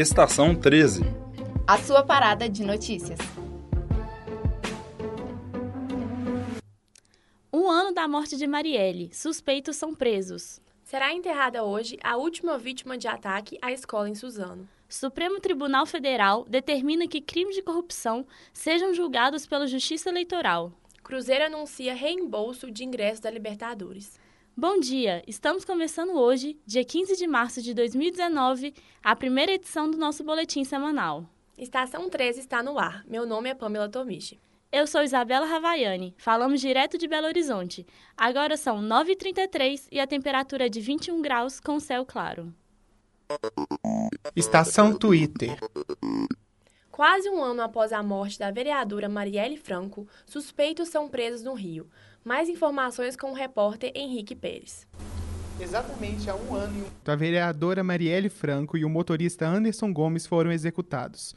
Estação 13. A sua parada de notícias. Um ano da morte de Marielle. Suspeitos são presos. Será enterrada hoje a última vítima de ataque à escola em Suzano. Supremo Tribunal Federal determina que crimes de corrupção sejam julgados pela Justiça Eleitoral. Cruzeiro anuncia reembolso de ingressos da Libertadores. Bom dia! Estamos começando hoje, dia 15 de março de 2019, a primeira edição do nosso boletim semanal. Estação 13 está no ar. Meu nome é Pamela Tomichi. Eu sou Isabela Ravaiani, falamos direto de Belo Horizonte. Agora são 9h33 e a temperatura é de 21 graus com céu claro. Estação Twitter. Quase um ano após a morte da vereadora Marielle Franco, suspeitos são presos no Rio. Mais informações com o repórter Henrique Pérez. Exatamente há um ano. A vereadora Marielle Franco e o motorista Anderson Gomes foram executados.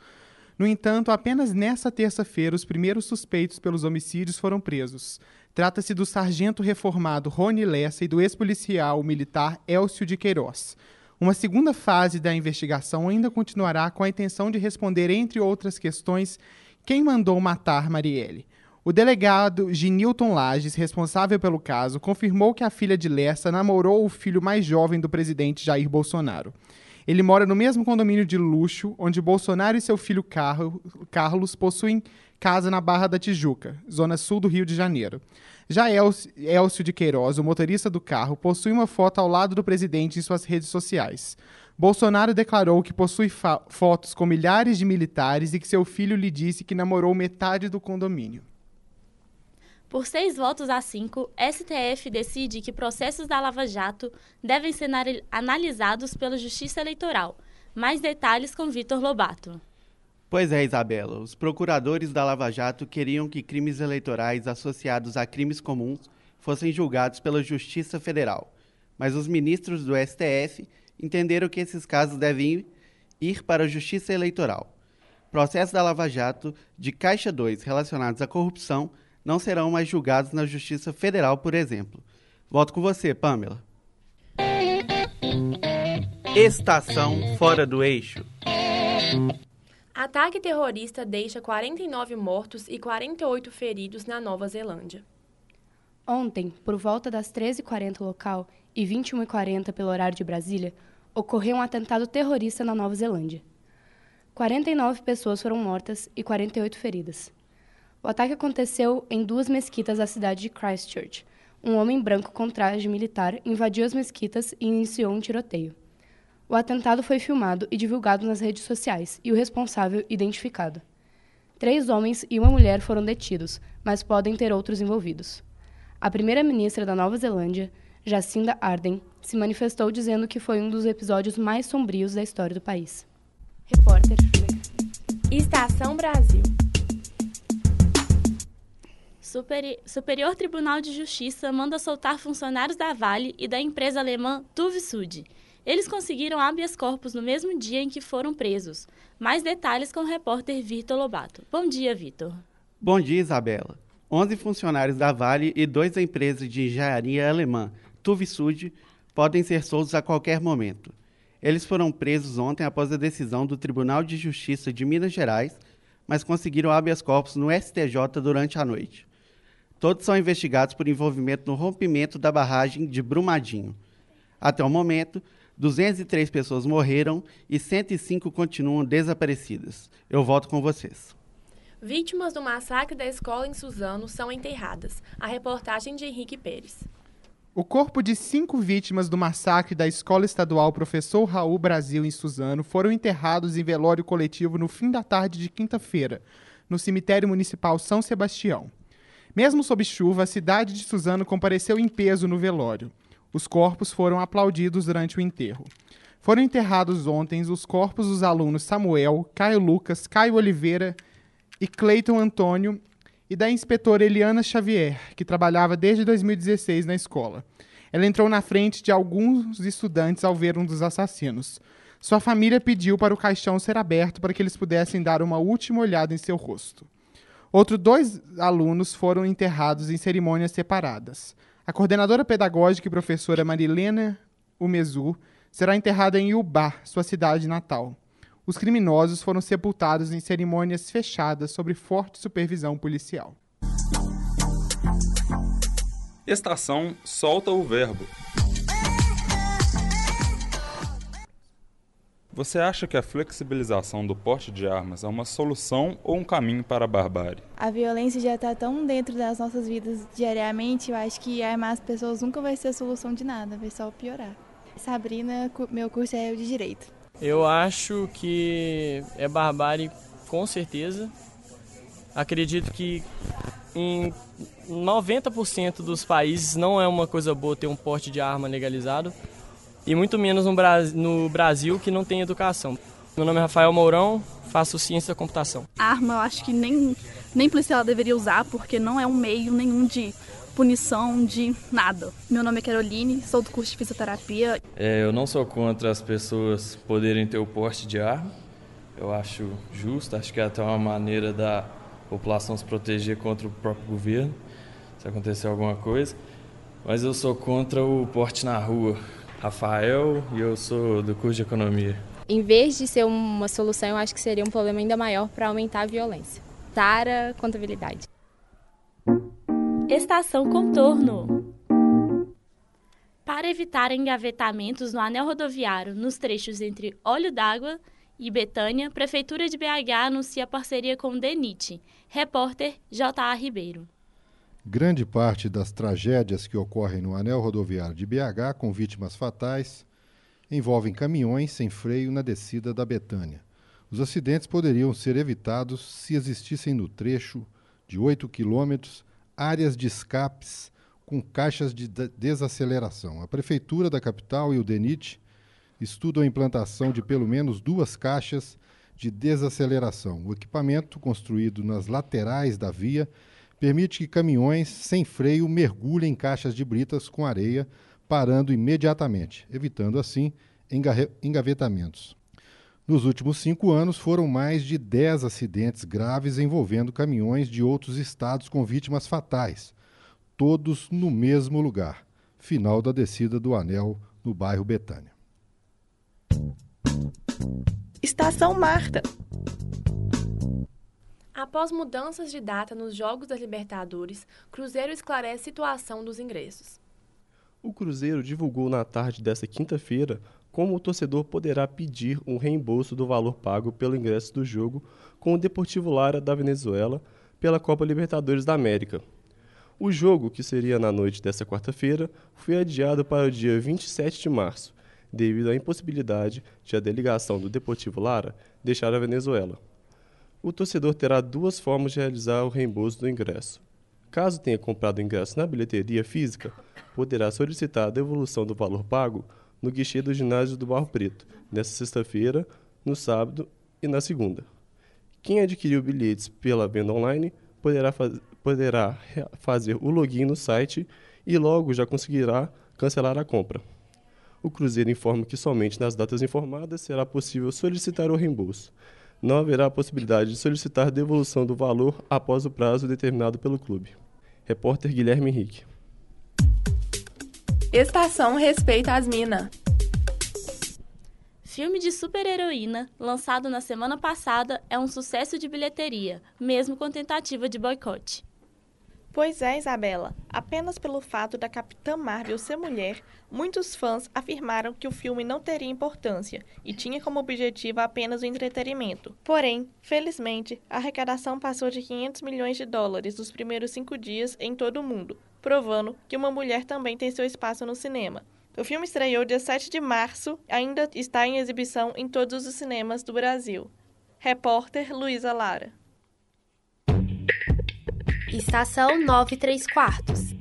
No entanto, apenas nessa terça-feira, os primeiros suspeitos pelos homicídios foram presos. Trata-se do sargento reformado Rony Lessa e do ex-policial militar Elcio de Queiroz. Uma segunda fase da investigação ainda continuará com a intenção de responder, entre outras questões, quem mandou matar Marielle. O delegado Ginilton Lages, responsável pelo caso, confirmou que a filha de Lessa namorou o filho mais jovem do presidente Jair Bolsonaro. Ele mora no mesmo condomínio de luxo onde Bolsonaro e seu filho Carlos possuem casa na Barra da Tijuca, zona sul do Rio de Janeiro. Já Elcio de Queiroz, o motorista do carro, possui uma foto ao lado do presidente em suas redes sociais. Bolsonaro declarou que possui fotos com milhares de militares e que seu filho lhe disse que namorou metade do condomínio. Por seis votos a cinco, STF decide que processos da Lava Jato devem ser analisados pela Justiça Eleitoral. Mais detalhes com Vitor Lobato. Pois é, Isabela. Os procuradores da Lava Jato queriam que crimes eleitorais associados a crimes comuns fossem julgados pela Justiça Federal. Mas os ministros do STF entenderam que esses casos devem ir para a Justiça Eleitoral. Processos da Lava Jato de Caixa 2 relacionados à corrupção não serão mais julgados na Justiça Federal, por exemplo. Volto com você, Pamela. Estação Fora do Eixo. Ataque terrorista deixa 49 mortos e 48 feridos na Nova Zelândia. Ontem, por volta das 13h40 local e 21h40 pelo horário de Brasília, ocorreu um atentado terrorista na Nova Zelândia. 49 pessoas foram mortas e 48 feridas. O ataque aconteceu em duas mesquitas da cidade de Christchurch. Um homem branco com traje militar invadiu as mesquitas e iniciou um tiroteio. O atentado foi filmado e divulgado nas redes sociais e o responsável identificado. Três homens e uma mulher foram detidos, mas podem ter outros envolvidos. A primeira-ministra da Nova Zelândia, Jacinda Ardern, se manifestou dizendo que foi um dos episódios mais sombrios da história do país. Repórter Estação Brasil. Superi Superior Tribunal de Justiça manda soltar funcionários da Vale e da empresa alemã Tuvisud. Eles conseguiram habeas corpus no mesmo dia em que foram presos. Mais detalhes com o repórter Vitor Lobato. Bom dia, Vitor. Bom dia, Isabela. 11 funcionários da Vale e dois da empresa de engenharia alemã, Tuvisud, podem ser soltos a qualquer momento. Eles foram presos ontem após a decisão do Tribunal de Justiça de Minas Gerais, mas conseguiram habeas corpus no STJ durante a noite. Todos são investigados por envolvimento no rompimento da barragem de Brumadinho. Até o momento, 203 pessoas morreram e 105 continuam desaparecidas. Eu volto com vocês. Vítimas do massacre da escola em Suzano são enterradas. A reportagem de Henrique Pérez. O corpo de cinco vítimas do massacre da Escola Estadual Professor Raul Brasil em Suzano foram enterrados em velório coletivo no fim da tarde de quinta-feira, no cemitério municipal São Sebastião. Mesmo sob chuva, a cidade de Suzano compareceu em peso no velório. Os corpos foram aplaudidos durante o enterro. Foram enterrados ontem os corpos dos alunos Samuel, Caio Lucas, Caio Oliveira e Cleiton Antônio e da inspetora Eliana Xavier, que trabalhava desde 2016 na escola. Ela entrou na frente de alguns estudantes ao ver um dos assassinos. Sua família pediu para o caixão ser aberto para que eles pudessem dar uma última olhada em seu rosto. Outros dois alunos foram enterrados em cerimônias separadas. A coordenadora pedagógica e professora Marilena Umezu será enterrada em Ubá, sua cidade natal. Os criminosos foram sepultados em cerimônias fechadas sob forte supervisão policial. Estação solta o verbo. Você acha que a flexibilização do porte de armas é uma solução ou um caminho para a barbárie? A violência já está tão dentro das nossas vidas diariamente, eu acho que armar as pessoas nunca vai ser a solução de nada, vai só piorar. Sabrina, meu curso é o de Direito. Eu acho que é barbárie com certeza. Acredito que em 90% dos países não é uma coisa boa ter um porte de arma legalizado e muito menos no, no Brasil que não tem educação. Meu nome é Rafael Mourão, faço ciência da computação. Arma eu acho que nem, nem policial deveria usar porque não é um meio nenhum de punição de nada. Meu nome é Caroline, sou do curso de fisioterapia. É, eu não sou contra as pessoas poderem ter o porte de arma. Eu acho justo, acho que é até uma maneira da população se proteger contra o próprio governo, se acontecer alguma coisa. Mas eu sou contra o porte na rua. Rafael e eu sou do curso de economia. Em vez de ser uma solução, eu acho que seria um problema ainda maior para aumentar a violência. Tara, contabilidade. Estação Contorno. Para evitar engavetamentos no anel rodoviário nos trechos entre Olho d'Água e Betânia, Prefeitura de BH anuncia parceria com o DENIT. Repórter J.A. Ribeiro. Grande parte das tragédias que ocorrem no anel rodoviário de BH com vítimas fatais envolvem caminhões sem freio na descida da Betânia. Os acidentes poderiam ser evitados se existissem no trecho de 8 quilômetros áreas de escapes com caixas de desaceleração. A Prefeitura da capital e o DENIT estudam a implantação de pelo menos duas caixas de desaceleração. O equipamento, construído nas laterais da via, permite que caminhões sem freio mergulhem em caixas de britas com areia, parando imediatamente, evitando assim engavetamentos. Nos últimos cinco anos, foram mais de dez acidentes graves envolvendo caminhões de outros estados com vítimas fatais, todos no mesmo lugar, final da descida do anel no bairro Betânia. Estação Marta. Após mudanças de data nos Jogos da Libertadores, Cruzeiro esclarece situação dos ingressos. O Cruzeiro divulgou na tarde desta quinta-feira como o torcedor poderá pedir um reembolso do valor pago pelo ingresso do jogo com o Deportivo Lara da Venezuela pela Copa Libertadores da América. O jogo, que seria na noite desta quarta-feira, foi adiado para o dia 27 de março, devido à impossibilidade de a delegação do Deportivo Lara deixar a Venezuela o torcedor terá duas formas de realizar o reembolso do ingresso. Caso tenha comprado o ingresso na bilheteria física, poderá solicitar a devolução do valor pago no guichê do ginásio do Barro Preto, nesta sexta-feira, no sábado e na segunda. Quem adquiriu bilhetes pela venda online poderá, faz, poderá fazer o login no site e logo já conseguirá cancelar a compra. O Cruzeiro informa que somente nas datas informadas será possível solicitar o reembolso não haverá a possibilidade de solicitar devolução do valor após o prazo determinado pelo clube. Repórter Guilherme Henrique. Estação Respeita as Minas. Filme de super-heroína, lançado na semana passada, é um sucesso de bilheteria, mesmo com tentativa de boicote. Pois é, Isabela. Apenas pelo fato da Capitã Marvel ser mulher, muitos fãs afirmaram que o filme não teria importância e tinha como objetivo apenas o entretenimento. Porém, felizmente, a arrecadação passou de 500 milhões de dólares nos primeiros cinco dias em todo o mundo, provando que uma mulher também tem seu espaço no cinema. O filme estreou dia 7 de março, ainda está em exibição em todos os cinemas do Brasil. Repórter Luísa Lara. Estação 93 quartos.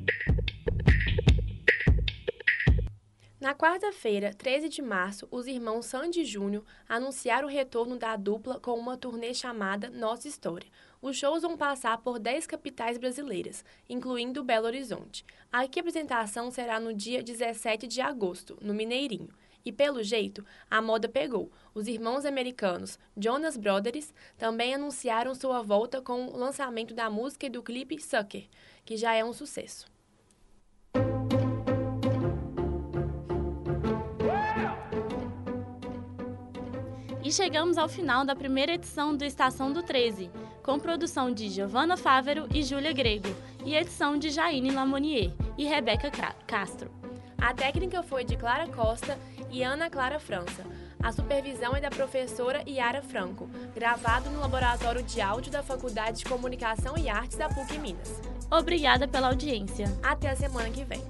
Na quarta-feira, 13 de março, os irmãos Sandy Júnior anunciaram o retorno da dupla com uma turnê chamada Nossa História. Os shows vão passar por 10 capitais brasileiras, incluindo Belo Horizonte. A apresentação será no dia 17 de agosto, no Mineirinho. E pelo jeito, a moda pegou. Os irmãos americanos Jonas Brothers também anunciaram sua volta com o lançamento da música e do clipe Sucker, que já é um sucesso. E chegamos ao final da primeira edição do Estação do 13, com produção de Giovanna Fávero e Júlia Grego, e edição de Jaine Lamonier e Rebeca Castro. A técnica foi de Clara Costa e Ana Clara França. A supervisão é da professora Yara Franco, gravado no Laboratório de Áudio da Faculdade de Comunicação e Artes da PUC Minas. Obrigada pela audiência. Até a semana que vem.